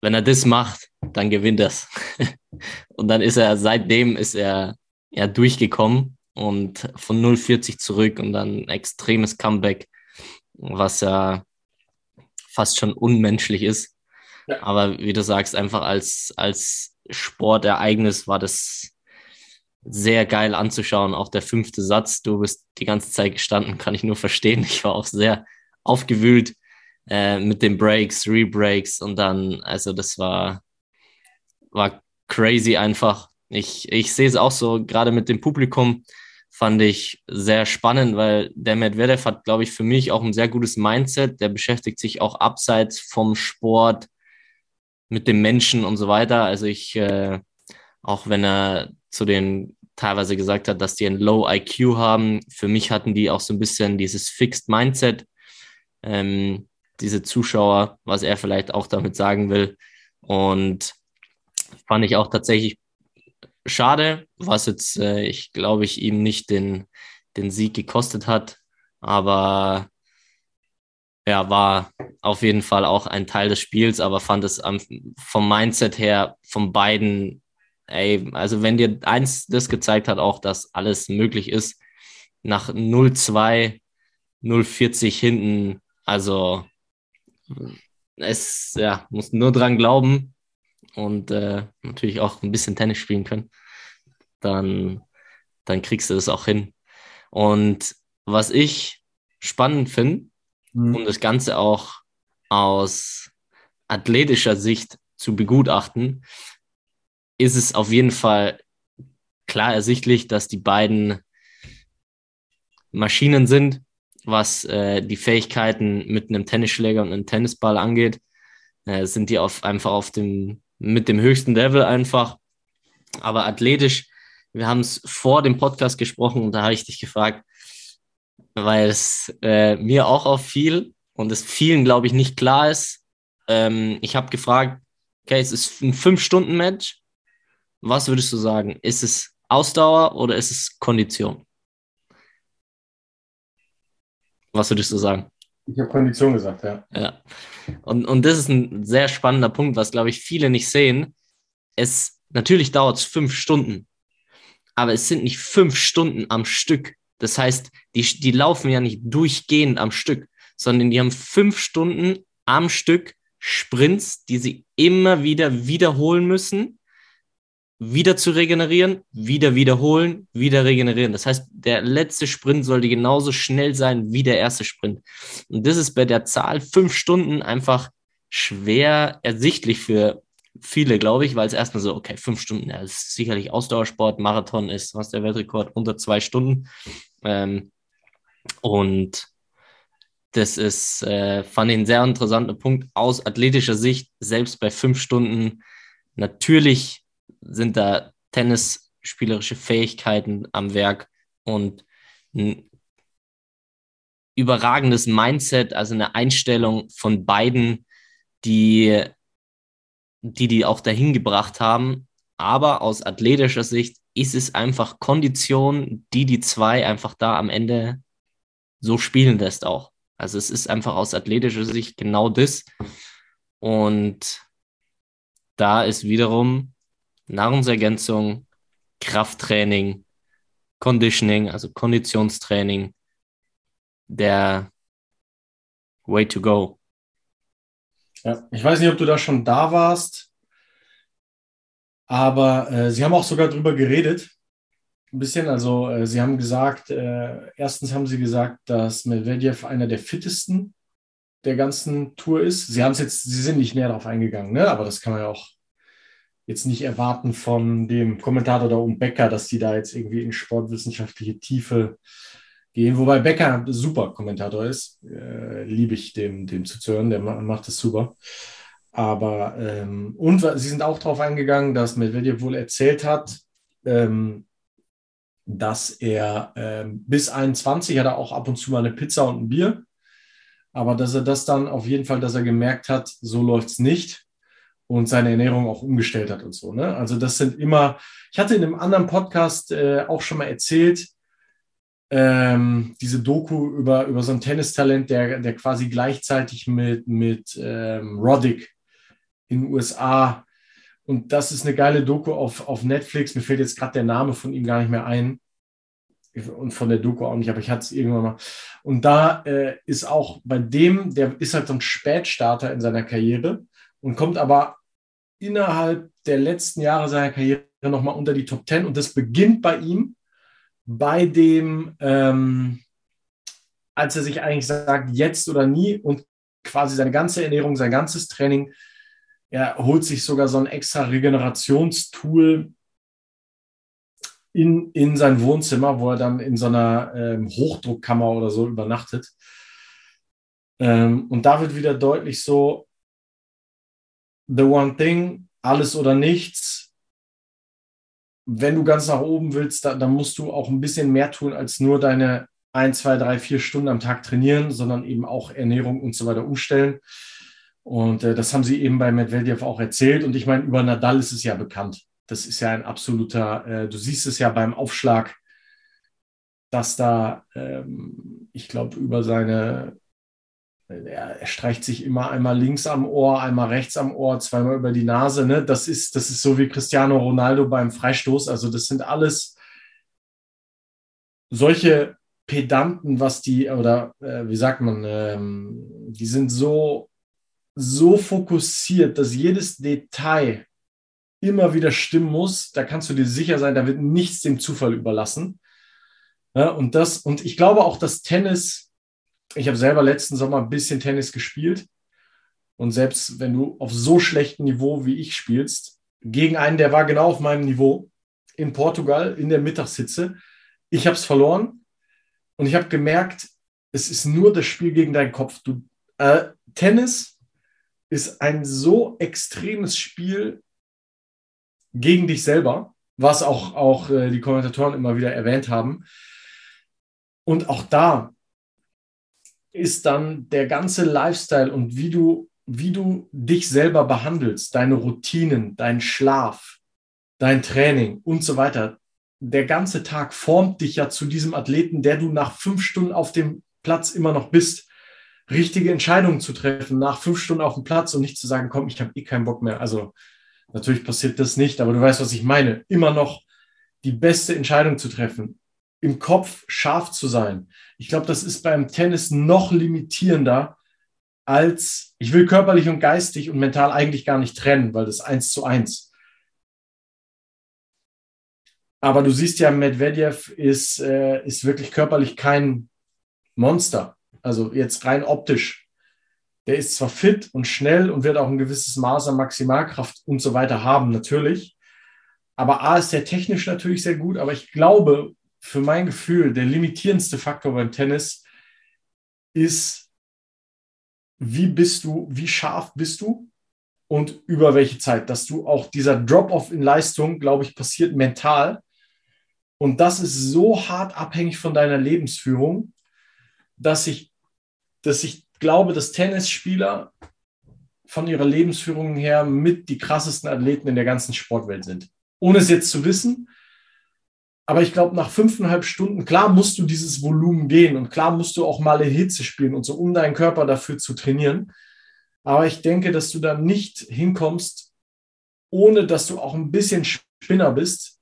wenn er das macht, dann gewinnt das. und dann ist er, seitdem ist er ja durchgekommen und von 0,40 zurück und dann ein extremes Comeback, was ja fast schon unmenschlich ist. Ja. Aber wie du sagst, einfach als, als Sportereignis war das sehr geil anzuschauen. Auch der fünfte Satz, du bist die ganze Zeit gestanden, kann ich nur verstehen. Ich war auch sehr aufgewühlt äh, mit den Breaks, Rebreaks und dann, also das war, war crazy einfach. Ich, ich sehe es auch so, gerade mit dem Publikum fand ich sehr spannend, weil der Medvedev hat, glaube ich, für mich auch ein sehr gutes Mindset. Der beschäftigt sich auch abseits vom Sport mit dem Menschen und so weiter. Also ich, äh, auch wenn er zu den teilweise gesagt hat, dass die ein Low IQ haben, für mich hatten die auch so ein bisschen dieses Fixed Mindset. Ähm, diese Zuschauer, was er vielleicht auch damit sagen will. Und fand ich auch tatsächlich schade, was jetzt, äh, ich glaube ich, ihm nicht den, den Sieg gekostet hat. Aber ja, war auf jeden Fall auch ein Teil des Spiels, aber fand es am, vom Mindset her von beiden, ey, also wenn dir eins das gezeigt hat, auch, dass alles möglich ist, nach 0-2, 0-40 hinten, also es, ja, muss nur dran glauben und äh, natürlich auch ein bisschen Tennis spielen können, dann, dann kriegst du das auch hin. Und was ich spannend finde, mhm. um das Ganze auch aus athletischer Sicht zu begutachten, ist es auf jeden Fall klar ersichtlich, dass die beiden Maschinen sind, was äh, die Fähigkeiten mit einem Tennisschläger und einem Tennisball angeht. Äh, sind die auf, einfach auf dem mit dem höchsten Level einfach. Aber athletisch, wir haben es vor dem Podcast gesprochen und da habe ich dich gefragt, weil es äh, mir auch auffiel und es vielen, glaube ich, nicht klar ist. Ähm, ich habe gefragt, okay, es ist ein Fünf-Stunden-Match. Was würdest du sagen? Ist es Ausdauer oder ist es Kondition? Was würdest du sagen? Ich habe Kondition gesagt, ja. Ja. Und, und das ist ein sehr spannender Punkt, was, glaube ich, viele nicht sehen. Es, natürlich dauert es fünf Stunden, aber es sind nicht fünf Stunden am Stück. Das heißt, die, die laufen ja nicht durchgehend am Stück, sondern die haben fünf Stunden am Stück Sprints, die sie immer wieder wiederholen müssen, wieder zu regenerieren, wieder wiederholen, wieder regenerieren. Das heißt, der letzte Sprint sollte genauso schnell sein wie der erste Sprint. Und das ist bei der Zahl fünf Stunden einfach schwer ersichtlich für viele, glaube ich, weil es erstmal so, okay, fünf Stunden, das ist sicherlich Ausdauersport, Marathon ist, was der Weltrekord, unter zwei Stunden. Ähm, und das ist, äh, fand ich ein sehr interessanter Punkt aus athletischer Sicht, selbst bei fünf Stunden. Natürlich sind da tennisspielerische Fähigkeiten am Werk und ein überragendes Mindset, also eine Einstellung von beiden, die die, die auch dahin gebracht haben. Aber aus athletischer Sicht ist es einfach Kondition, die die zwei einfach da am Ende so spielen lässt auch. Also es ist einfach aus athletischer Sicht genau das. Und da ist wiederum Nahrungsergänzung, Krafttraining, Conditioning, also Konditionstraining, der Way to go. Ja, ich weiß nicht, ob du da schon da warst, aber äh, sie haben auch sogar drüber geredet, ein bisschen. Also äh, sie haben gesagt, äh, erstens haben sie gesagt, dass Medvedev einer der fittesten der ganzen Tour ist. Sie haben es jetzt, sie sind nicht näher darauf eingegangen, ne? aber das kann man ja auch jetzt nicht erwarten von dem Kommentator da um Becker, dass die da jetzt irgendwie in sportwissenschaftliche Tiefe gehen. Wobei Becker super Kommentator ist. Äh, Liebe ich dem, dem zuzuhören, der macht das super. Aber, ähm, und sie sind auch darauf eingegangen, dass Medvedev wohl erzählt hat, ähm, dass er ähm, bis 21 hat er auch ab und zu mal eine Pizza und ein Bier. Aber dass er das dann auf jeden Fall, dass er gemerkt hat, so läuft es nicht und seine Ernährung auch umgestellt hat und so. Ne? Also das sind immer, ich hatte in einem anderen Podcast äh, auch schon mal erzählt, ähm, diese Doku über, über so ein Tennistalent, der, der quasi gleichzeitig mit, mit ähm, Roddick in den USA und das ist eine geile Doku auf, auf Netflix. Mir fällt jetzt gerade der Name von ihm gar nicht mehr ein. Und von der Doku auch nicht, aber ich hatte es irgendwann mal. Und da äh, ist auch bei dem, der ist halt so ein Spätstarter in seiner Karriere und kommt aber innerhalb der letzten Jahre seiner Karriere nochmal unter die Top Ten. Und das beginnt bei ihm, bei dem, ähm, als er sich eigentlich sagt, jetzt oder nie und quasi seine ganze Ernährung, sein ganzes Training er holt sich sogar so ein extra Regenerationstool in, in sein Wohnzimmer, wo er dann in so einer ähm, Hochdruckkammer oder so übernachtet. Ähm, und da wird wieder deutlich so, the one thing, alles oder nichts. Wenn du ganz nach oben willst, da, dann musst du auch ein bisschen mehr tun, als nur deine ein, zwei, drei, vier Stunden am Tag trainieren, sondern eben auch Ernährung und so weiter umstellen. Und äh, das haben sie eben bei Medvedev auch erzählt. Und ich meine, über Nadal ist es ja bekannt. Das ist ja ein absoluter, äh, du siehst es ja beim Aufschlag, dass da, ähm, ich glaube, über seine, er, streicht sich immer einmal links am Ohr, einmal rechts am Ohr, zweimal über die Nase. Ne? Das, ist, das ist so wie Cristiano Ronaldo beim Freistoß. Also das sind alles solche Pedanten, was die, oder äh, wie sagt man, ähm, die sind so so fokussiert, dass jedes Detail immer wieder stimmen muss. Da kannst du dir sicher sein, da wird nichts dem Zufall überlassen. Ja, und das, und ich glaube auch, dass Tennis, ich habe selber letzten Sommer ein bisschen Tennis gespielt. Und selbst wenn du auf so schlechtem Niveau wie ich spielst, gegen einen, der war genau auf meinem Niveau, in Portugal, in der Mittagshitze, ich habe es verloren und ich habe gemerkt, es ist nur das Spiel gegen deinen Kopf. Du, äh, Tennis ist ein so extremes Spiel gegen dich selber, was auch, auch äh, die Kommentatoren immer wieder erwähnt haben. Und auch da ist dann der ganze Lifestyle und wie du, wie du dich selber behandelst, deine Routinen, dein Schlaf, dein Training und so weiter. Der ganze Tag formt dich ja zu diesem Athleten, der du nach fünf Stunden auf dem Platz immer noch bist, richtige Entscheidungen zu treffen, nach fünf Stunden auf dem Platz und nicht zu sagen, komm, ich habe eh keinen Bock mehr. Also natürlich passiert das nicht, aber du weißt, was ich meine. Immer noch die beste Entscheidung zu treffen, im Kopf scharf zu sein. Ich glaube, das ist beim Tennis noch limitierender als, ich will körperlich und geistig und mental eigentlich gar nicht trennen, weil das eins zu eins. Aber du siehst ja, Medvedev ist, äh, ist wirklich körperlich kein Monster. Also jetzt rein optisch. Der ist zwar fit und schnell und wird auch ein gewisses Maß an Maximalkraft und so weiter haben, natürlich. Aber A ist der technisch natürlich sehr gut, aber ich glaube, für mein Gefühl, der limitierendste Faktor beim Tennis ist, wie bist du, wie scharf bist du und über welche Zeit, dass du auch dieser Drop-off in Leistung, glaube ich, passiert mental. Und das ist so hart abhängig von deiner Lebensführung, dass ich, dass ich glaube, dass Tennisspieler von ihrer Lebensführung her mit die krassesten Athleten in der ganzen Sportwelt sind ohne es jetzt zu wissen. Aber ich glaube, nach fünfeinhalb Stunden, klar musst du dieses Volumen gehen und klar musst du auch mal in Hitze spielen und so, um deinen Körper dafür zu trainieren. Aber ich denke, dass du da nicht hinkommst, ohne dass du auch ein bisschen Spinner bist.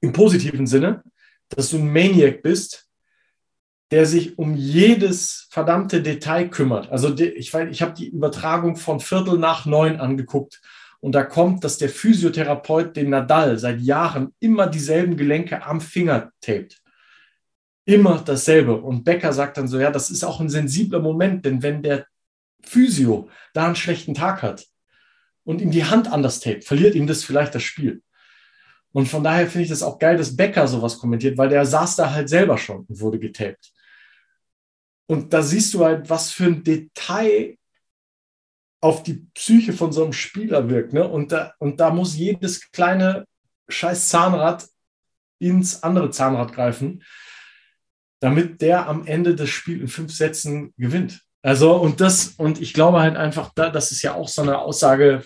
Im positiven Sinne, dass du ein Maniac bist, der sich um jedes verdammte Detail kümmert. Also ich, ich habe die Übertragung von Viertel nach neun angeguckt und da kommt, dass der Physiotherapeut den Nadal seit Jahren immer dieselben Gelenke am Finger tapet. Immer dasselbe. Und Becker sagt dann so, ja, das ist auch ein sensibler Moment, denn wenn der Physio da einen schlechten Tag hat und ihm die Hand anders tapet, verliert ihm das vielleicht das Spiel. Und von daher finde ich das auch geil, dass Becker sowas kommentiert, weil der saß da halt selber schon und wurde getaped. Und da siehst du halt, was für ein Detail auf die Psyche von so einem Spieler wirkt. Ne? Und, da, und da muss jedes kleine scheiß Zahnrad ins andere Zahnrad greifen, damit der am Ende das Spiel in fünf Sätzen gewinnt. Also, und das, und ich glaube halt einfach, da, das ist ja auch so eine Aussage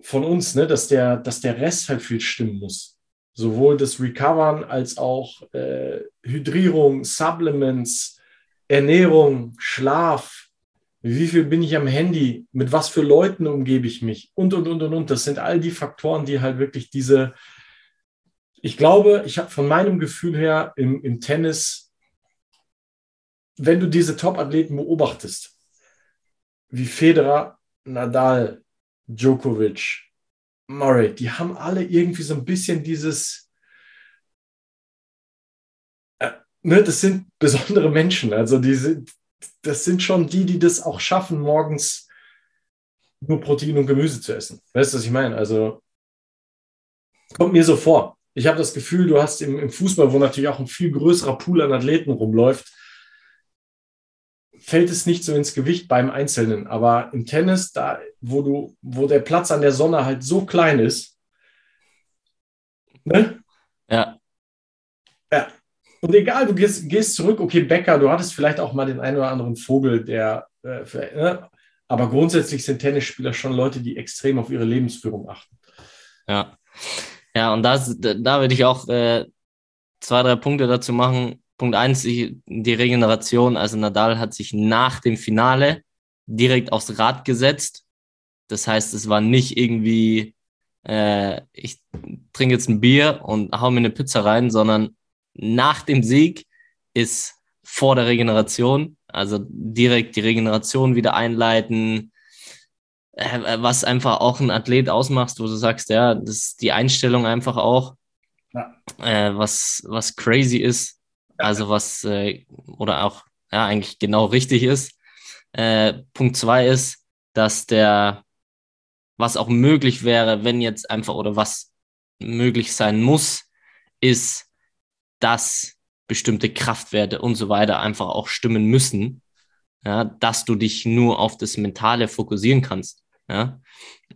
von uns, ne, dass der, dass der Rest halt viel stimmen muss. Sowohl das Recovern als auch äh, Hydrierung, Supplements, Ernährung, Schlaf, wie viel bin ich am Handy? Mit was für Leuten umgebe ich mich? Und, und, und, und, und. Das sind all die Faktoren, die halt wirklich diese, ich glaube, ich habe von meinem Gefühl her im, im Tennis, wenn du diese Top-Athleten beobachtest, wie Federer, Nadal, Djokovic, Murray, die haben alle irgendwie so ein bisschen dieses, äh, ne, das sind besondere Menschen. Also die sind, das sind schon die, die das auch schaffen, morgens nur Protein und Gemüse zu essen. Weißt du, was ich meine? Also kommt mir so vor. Ich habe das Gefühl, du hast im, im, Fußball, wo natürlich auch ein viel größerer Pool an Athleten rumläuft, fällt es nicht so ins Gewicht beim Einzelnen. Aber im Tennis, da, wo du, wo der Platz an der Sonne halt so klein ist, ne? Und egal, du gehst, gehst zurück, okay, Bäcker, du hattest vielleicht auch mal den einen oder anderen Vogel, der, äh, ne? aber grundsätzlich sind Tennisspieler schon Leute, die extrem auf ihre Lebensführung achten. Ja, ja, und das, da würde ich auch äh, zwei, drei Punkte dazu machen. Punkt eins, die, die Regeneration. Also Nadal hat sich nach dem Finale direkt aufs Rad gesetzt. Das heißt, es war nicht irgendwie, äh, ich trinke jetzt ein Bier und hau mir eine Pizza rein, sondern nach dem Sieg ist vor der Regeneration, also direkt die Regeneration wieder einleiten, äh, was einfach auch ein Athlet ausmacht, wo du sagst, ja, das ist die Einstellung einfach auch, ja. äh, was, was crazy ist, also was, äh, oder auch, ja, eigentlich genau richtig ist. Äh, Punkt zwei ist, dass der, was auch möglich wäre, wenn jetzt einfach, oder was möglich sein muss, ist, dass bestimmte Kraftwerte und so weiter einfach auch stimmen müssen, ja, dass du dich nur auf das Mentale fokussieren kannst, ja,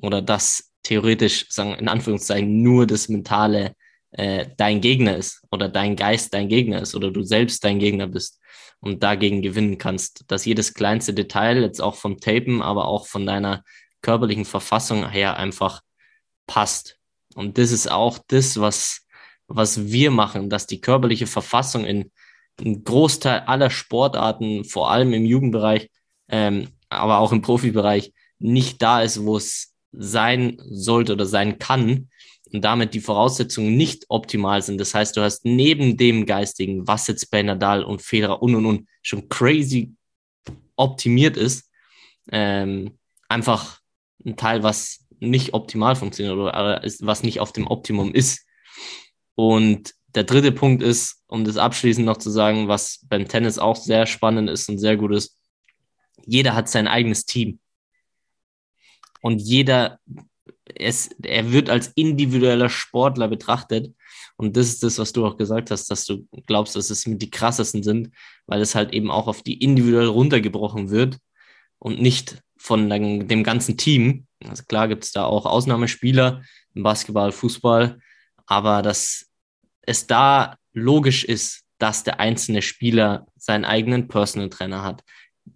oder dass theoretisch, sagen in Anführungszeichen, nur das Mentale äh, dein Gegner ist oder dein Geist dein Gegner ist oder du selbst dein Gegner bist und dagegen gewinnen kannst, dass jedes kleinste Detail jetzt auch vom Tapen, aber auch von deiner körperlichen Verfassung her einfach passt. Und das ist auch das, was was wir machen, dass die körperliche Verfassung in ein Großteil aller Sportarten, vor allem im Jugendbereich, ähm, aber auch im Profibereich, nicht da ist, wo es sein sollte oder sein kann und damit die Voraussetzungen nicht optimal sind. Das heißt, du hast neben dem Geistigen, was jetzt bei Nadal und Federer und und und schon crazy optimiert ist, ähm, einfach ein Teil, was nicht optimal funktioniert oder ist, was nicht auf dem Optimum ist. Und der dritte Punkt ist, um das abschließend noch zu sagen, was beim Tennis auch sehr spannend ist und sehr gut ist, jeder hat sein eigenes Team. Und jeder, es, er wird als individueller Sportler betrachtet. Und das ist das, was du auch gesagt hast, dass du glaubst, dass es mit die krassesten sind, weil es halt eben auch auf die individuell runtergebrochen wird und nicht von dem ganzen Team. Also klar gibt es da auch Ausnahmespieler im Basketball, Fußball, aber dass es da logisch ist, dass der einzelne Spieler seinen eigenen Personal Trainer hat,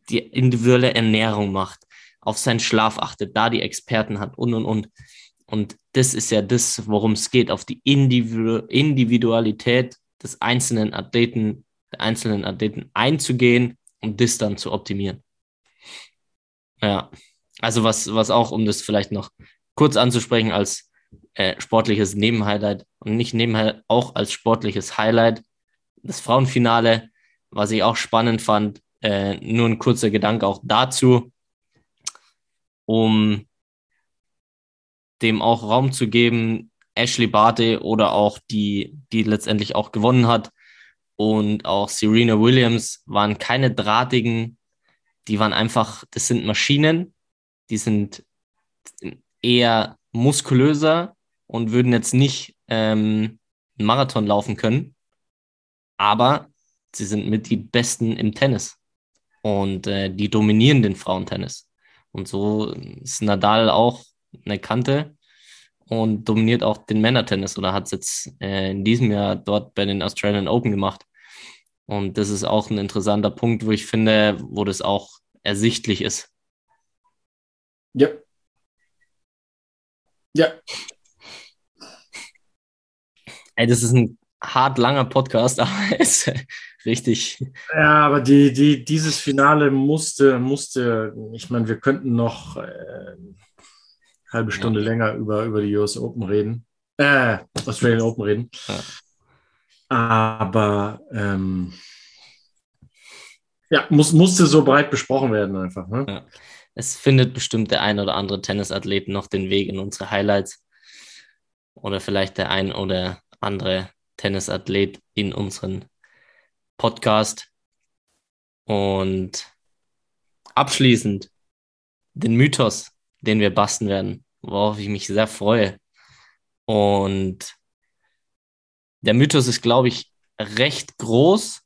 die individuelle Ernährung macht, auf seinen Schlaf achtet, da die Experten hat und und und. Und das ist ja das, worum es geht, auf die Individu Individualität des einzelnen Athleten, der einzelnen Athleten einzugehen und das dann zu optimieren. Ja, also was, was auch, um das vielleicht noch kurz anzusprechen als äh, sportliches Nebenhighlight und nicht nebenher auch als sportliches Highlight, das Frauenfinale, was ich auch spannend fand, äh, nur ein kurzer Gedanke auch dazu, um dem auch Raum zu geben, Ashley Barty oder auch die, die letztendlich auch gewonnen hat und auch Serena Williams waren keine drahtigen. Die waren einfach, das sind Maschinen, die sind eher muskulöser und würden jetzt nicht ähm, einen Marathon laufen können, aber sie sind mit die Besten im Tennis und äh, die dominieren den Frauentennis. Und so ist Nadal auch eine Kante und dominiert auch den Männertennis oder hat es jetzt äh, in diesem Jahr dort bei den Australian Open gemacht. Und das ist auch ein interessanter Punkt, wo ich finde, wo das auch ersichtlich ist. Ja. Ja. Ey, das ist ein hart langer Podcast, aber es ist richtig. Ja, aber die, die, dieses Finale musste, musste, ich meine, wir könnten noch äh, eine halbe Stunde ja. länger über, über die US Open reden. Äh, Australian Open reden. Ja. Aber ähm, ja, muss, musste so breit besprochen werden einfach. Ne? Ja. Es findet bestimmt der ein oder andere Tennisathlet noch den Weg in unsere Highlights. Oder vielleicht der ein oder andere Tennisathlet in unseren Podcast. Und abschließend den Mythos, den wir basteln werden, worauf ich mich sehr freue. Und der Mythos ist, glaube ich, recht groß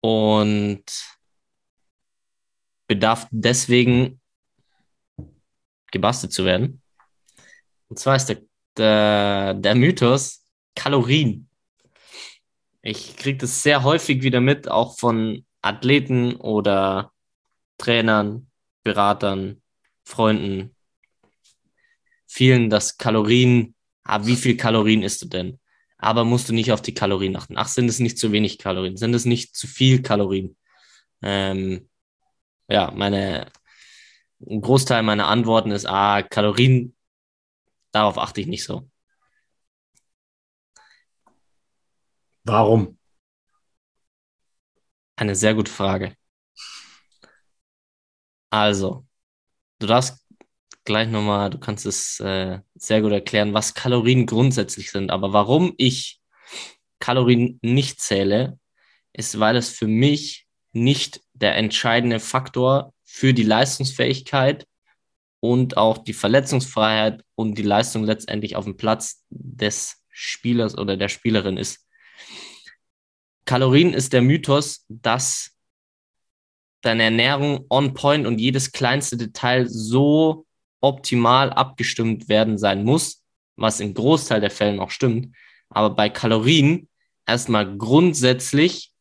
und bedarf deswegen gebastelt zu werden. Und zwar ist der, der, der Mythos Kalorien. Ich kriege das sehr häufig wieder mit, auch von Athleten oder Trainern, Beratern, Freunden. Vielen, dass Kalorien, ah, wie viel Kalorien isst du denn? aber musst du nicht auf die Kalorien achten. Ach, sind es nicht zu wenig Kalorien? Sind es nicht zu viel Kalorien? Ähm, ja, meine, ein Großteil meiner Antworten ist, ah, Kalorien, darauf achte ich nicht so. Warum? Eine sehr gute Frage. Also, du darfst gleich nochmal, du kannst es äh, sehr gut erklären, was Kalorien grundsätzlich sind. Aber warum ich Kalorien nicht zähle, ist, weil es für mich nicht der entscheidende Faktor für die Leistungsfähigkeit und auch die Verletzungsfreiheit und die Leistung letztendlich auf dem Platz des Spielers oder der Spielerin ist. Kalorien ist der Mythos, dass deine Ernährung on point und jedes kleinste Detail so optimal abgestimmt werden sein muss, was im Großteil der Fällen auch stimmt. Aber bei Kalorien erstmal grundsätzlich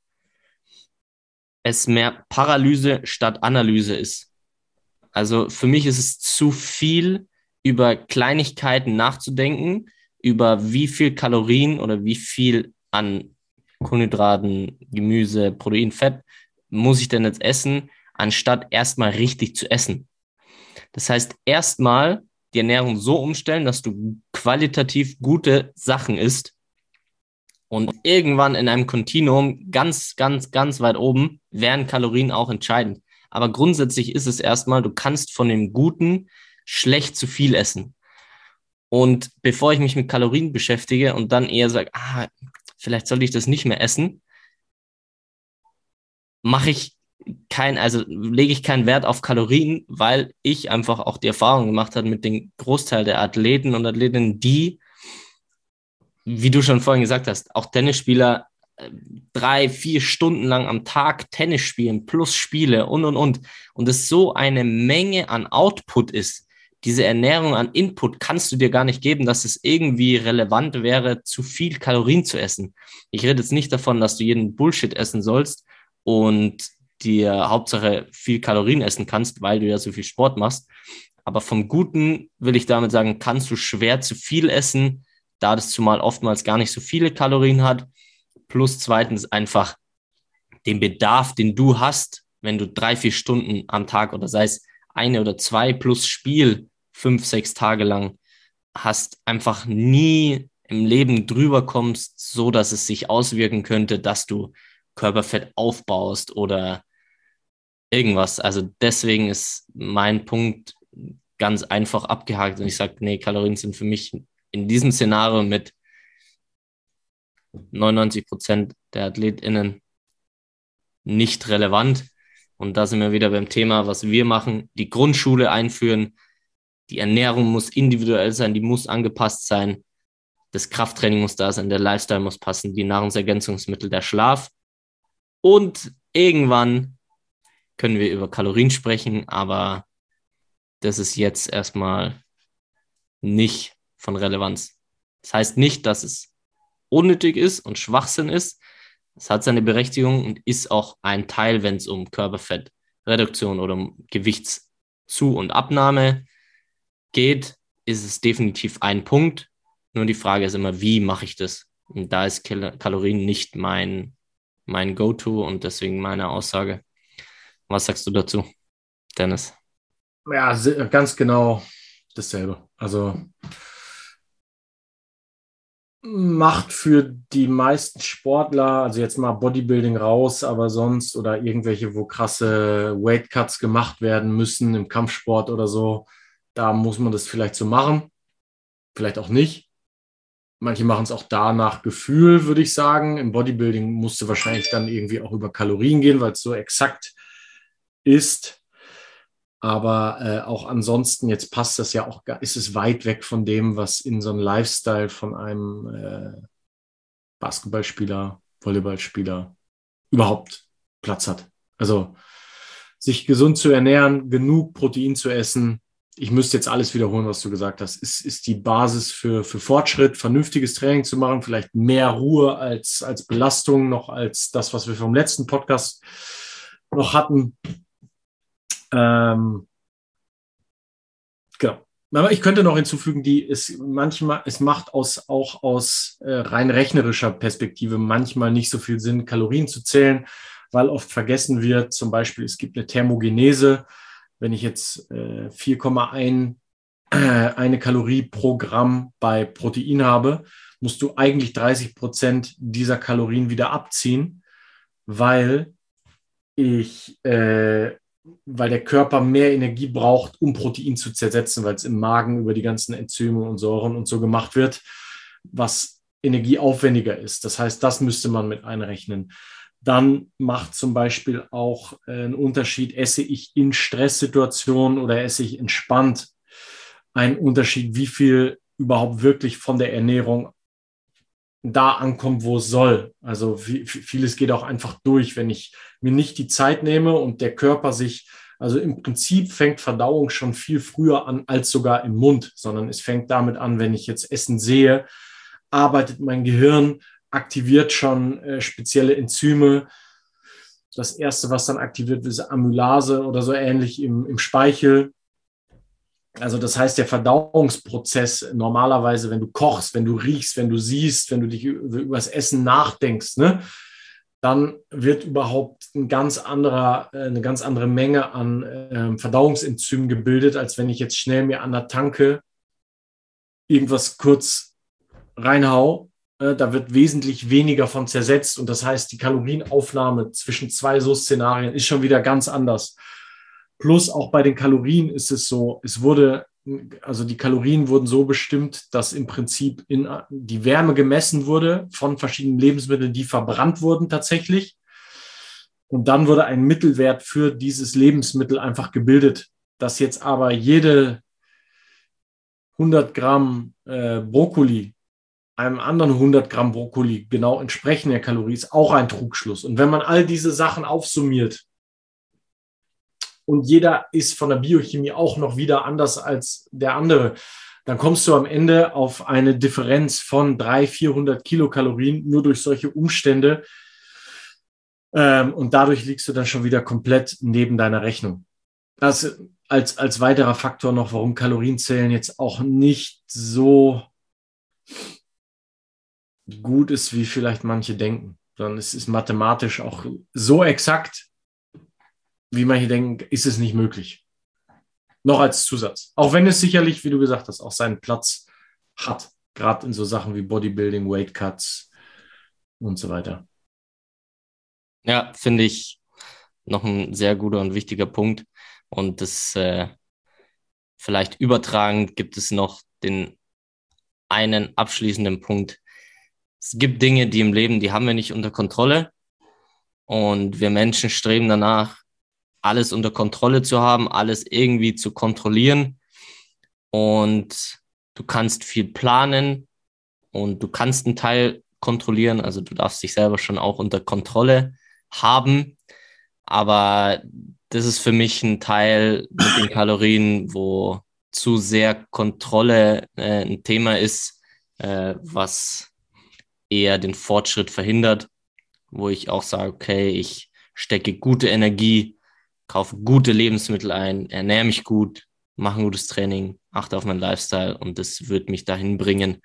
es mehr Paralyse statt Analyse ist. Also für mich ist es zu viel, über Kleinigkeiten nachzudenken, über wie viel Kalorien oder wie viel an Kohlenhydraten, Gemüse, Protein, Fett muss ich denn jetzt essen, anstatt erstmal richtig zu essen. Das heißt, erstmal die Ernährung so umstellen, dass du qualitativ gute Sachen isst und irgendwann in einem Kontinuum ganz, ganz, ganz weit oben wären Kalorien auch entscheidend. Aber grundsätzlich ist es erstmal, du kannst von dem Guten schlecht zu viel essen. Und bevor ich mich mit Kalorien beschäftige und dann eher sage, ah, vielleicht sollte ich das nicht mehr essen, mache ich kein, also lege ich keinen Wert auf Kalorien, weil ich einfach auch die Erfahrung gemacht habe mit dem Großteil der Athleten und Athletinnen, die, wie du schon vorhin gesagt hast, auch Tennisspieler drei, vier Stunden lang am Tag Tennis spielen, plus Spiele und, und, und. Und es so eine Menge an Output ist, diese Ernährung an Input kannst du dir gar nicht geben, dass es irgendwie relevant wäre, zu viel Kalorien zu essen. Ich rede jetzt nicht davon, dass du jeden Bullshit essen sollst und dir Hauptsache viel Kalorien essen kannst, weil du ja so viel Sport machst. Aber vom Guten will ich damit sagen, kannst du schwer zu viel essen, da das zumal oftmals gar nicht so viele Kalorien hat. Plus zweitens einfach den Bedarf, den du hast, wenn du drei, vier Stunden am Tag oder sei es eine oder zwei plus Spiel fünf, sechs Tage lang hast, einfach nie im Leben drüber kommst, so dass es sich auswirken könnte, dass du Körperfett aufbaust oder irgendwas. Also deswegen ist mein Punkt ganz einfach abgehakt und ich sage, nee, Kalorien sind für mich in diesem Szenario mit 99 Prozent der AthletInnen nicht relevant. Und da sind wir wieder beim Thema, was wir machen, die Grundschule einführen. Die Ernährung muss individuell sein, die muss angepasst sein. Das Krafttraining muss da sein, der Lifestyle muss passen, die Nahrungsergänzungsmittel, der Schlaf. Und irgendwann können wir über Kalorien sprechen, aber das ist jetzt erstmal nicht von Relevanz. Das heißt nicht, dass es unnötig ist und Schwachsinn ist, es hat seine Berechtigung und ist auch ein Teil, wenn es um Körperfettreduktion oder um Gewichtszu- und Abnahme geht, ist es definitiv ein Punkt. Nur die Frage ist immer, wie mache ich das? Und da ist Kalorien nicht mein, mein Go-To und deswegen meine Aussage. Was sagst du dazu, Dennis? Ja, ganz genau dasselbe. Also macht für die meisten Sportler, also jetzt mal Bodybuilding raus, aber sonst oder irgendwelche, wo krasse Weight Cuts gemacht werden müssen im Kampfsport oder so, da muss man das vielleicht so machen. Vielleicht auch nicht. Manche machen es auch da nach Gefühl, würde ich sagen. Im Bodybuilding musste wahrscheinlich dann irgendwie auch über Kalorien gehen, weil es so exakt ist. Aber äh, auch ansonsten, jetzt passt das ja auch, ist es weit weg von dem, was in so einem Lifestyle von einem äh, Basketballspieler, Volleyballspieler überhaupt Platz hat. Also sich gesund zu ernähren, genug Protein zu essen. Ich müsste jetzt alles wiederholen, was du gesagt hast. Ist, ist die Basis für, für Fortschritt, vernünftiges Training zu machen, vielleicht mehr Ruhe als, als Belastung, noch als das, was wir vom letzten Podcast noch hatten. Ähm, genau. Aber ich könnte noch hinzufügen, die es manchmal, es macht aus, auch aus äh, rein rechnerischer Perspektive manchmal nicht so viel Sinn, Kalorien zu zählen, weil oft vergessen wird, zum Beispiel, es gibt eine Thermogenese. Wenn ich jetzt äh, 4,1 äh, eine Kalorie pro Gramm bei Protein habe, musst du eigentlich 30 Prozent dieser Kalorien wieder abziehen, weil ich äh, weil der Körper mehr Energie braucht, um Protein zu zersetzen, weil es im Magen über die ganzen Enzyme und Säuren und so gemacht wird, was energieaufwendiger ist. Das heißt, das müsste man mit einrechnen. Dann macht zum Beispiel auch einen Unterschied, esse ich in Stresssituationen oder esse ich entspannt, einen Unterschied, wie viel überhaupt wirklich von der Ernährung da ankommt, wo es soll. Also vieles geht auch einfach durch, wenn ich mir nicht die Zeit nehme und der Körper sich, also im Prinzip fängt Verdauung schon viel früher an als sogar im Mund, sondern es fängt damit an, wenn ich jetzt Essen sehe, arbeitet mein Gehirn, aktiviert schon äh, spezielle Enzyme. Das erste, was dann aktiviert wird, ist Amylase oder so ähnlich im, im Speichel. Also das heißt, der Verdauungsprozess normalerweise, wenn du kochst, wenn du riechst, wenn du siehst, wenn du dich über das Essen nachdenkst, ne, dann wird überhaupt ein ganz anderer, äh, eine ganz andere Menge an äh, Verdauungsenzymen gebildet, als wenn ich jetzt schnell mir an der Tanke irgendwas kurz reinhau. Äh, da wird wesentlich weniger von zersetzt und das heißt, die Kalorienaufnahme zwischen zwei so Szenarien ist schon wieder ganz anders. Plus auch bei den Kalorien ist es so, es wurde, also die Kalorien wurden so bestimmt, dass im Prinzip in die Wärme gemessen wurde von verschiedenen Lebensmitteln, die verbrannt wurden tatsächlich. Und dann wurde ein Mittelwert für dieses Lebensmittel einfach gebildet. Dass jetzt aber jede 100 Gramm äh, Brokkoli einem anderen 100 Gramm Brokkoli genau entsprechen der Kalorie, ist auch ein Trugschluss. Und wenn man all diese Sachen aufsummiert, und jeder ist von der Biochemie auch noch wieder anders als der andere, dann kommst du am Ende auf eine Differenz von 300, 400 Kilokalorien nur durch solche Umstände. Ähm, und dadurch liegst du dann schon wieder komplett neben deiner Rechnung. Das als, als weiterer Faktor noch, warum Kalorienzählen jetzt auch nicht so gut ist, wie vielleicht manche denken, sondern es ist mathematisch auch so exakt, wie manche denken, ist es nicht möglich. Noch als Zusatz. Auch wenn es sicherlich, wie du gesagt hast, auch seinen Platz hat. Gerade in so Sachen wie Bodybuilding, Weight Cuts und so weiter. Ja, finde ich noch ein sehr guter und wichtiger Punkt. Und das äh, vielleicht übertragend gibt es noch den einen abschließenden Punkt. Es gibt Dinge, die im Leben, die haben wir nicht unter Kontrolle. Und wir Menschen streben danach, alles unter Kontrolle zu haben, alles irgendwie zu kontrollieren. Und du kannst viel planen und du kannst einen Teil kontrollieren. Also du darfst dich selber schon auch unter Kontrolle haben. Aber das ist für mich ein Teil mit den Kalorien, wo zu sehr Kontrolle äh, ein Thema ist, äh, was eher den Fortschritt verhindert, wo ich auch sage, okay, ich stecke gute Energie kaufe gute Lebensmittel ein, ernähre mich gut, mache ein gutes Training, achte auf meinen Lifestyle und das wird mich dahin bringen,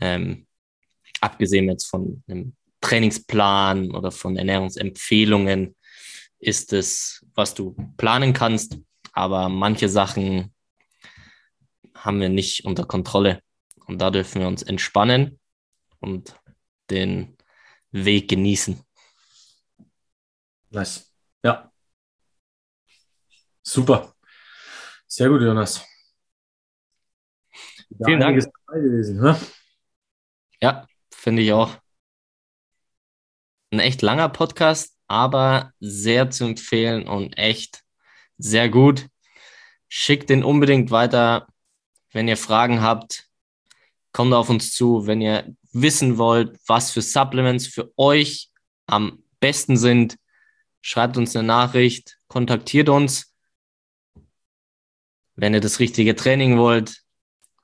ähm, abgesehen jetzt von einem Trainingsplan oder von Ernährungsempfehlungen, ist es, was du planen kannst, aber manche Sachen haben wir nicht unter Kontrolle und da dürfen wir uns entspannen und den Weg genießen. Nice. Ja, Super. Sehr gut, Jonas. Vielen Dank. Gewesen, ne? Ja, finde ich auch. Ein echt langer Podcast, aber sehr zu empfehlen und echt sehr gut. Schickt den unbedingt weiter. Wenn ihr Fragen habt, kommt auf uns zu. Wenn ihr wissen wollt, was für Supplements für euch am besten sind, schreibt uns eine Nachricht, kontaktiert uns. Wenn ihr das richtige Training wollt,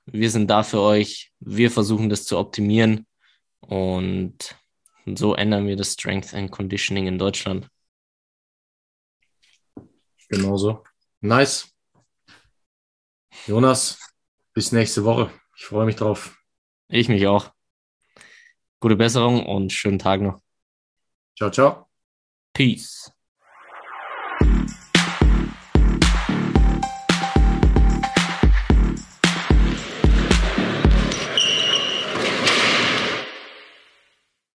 wir sind da für euch. Wir versuchen das zu optimieren und so ändern wir das Strength and Conditioning in Deutschland. Genauso. Nice. Jonas, bis nächste Woche. Ich freue mich drauf. Ich mich auch. Gute Besserung und schönen Tag noch. Ciao, ciao. Peace.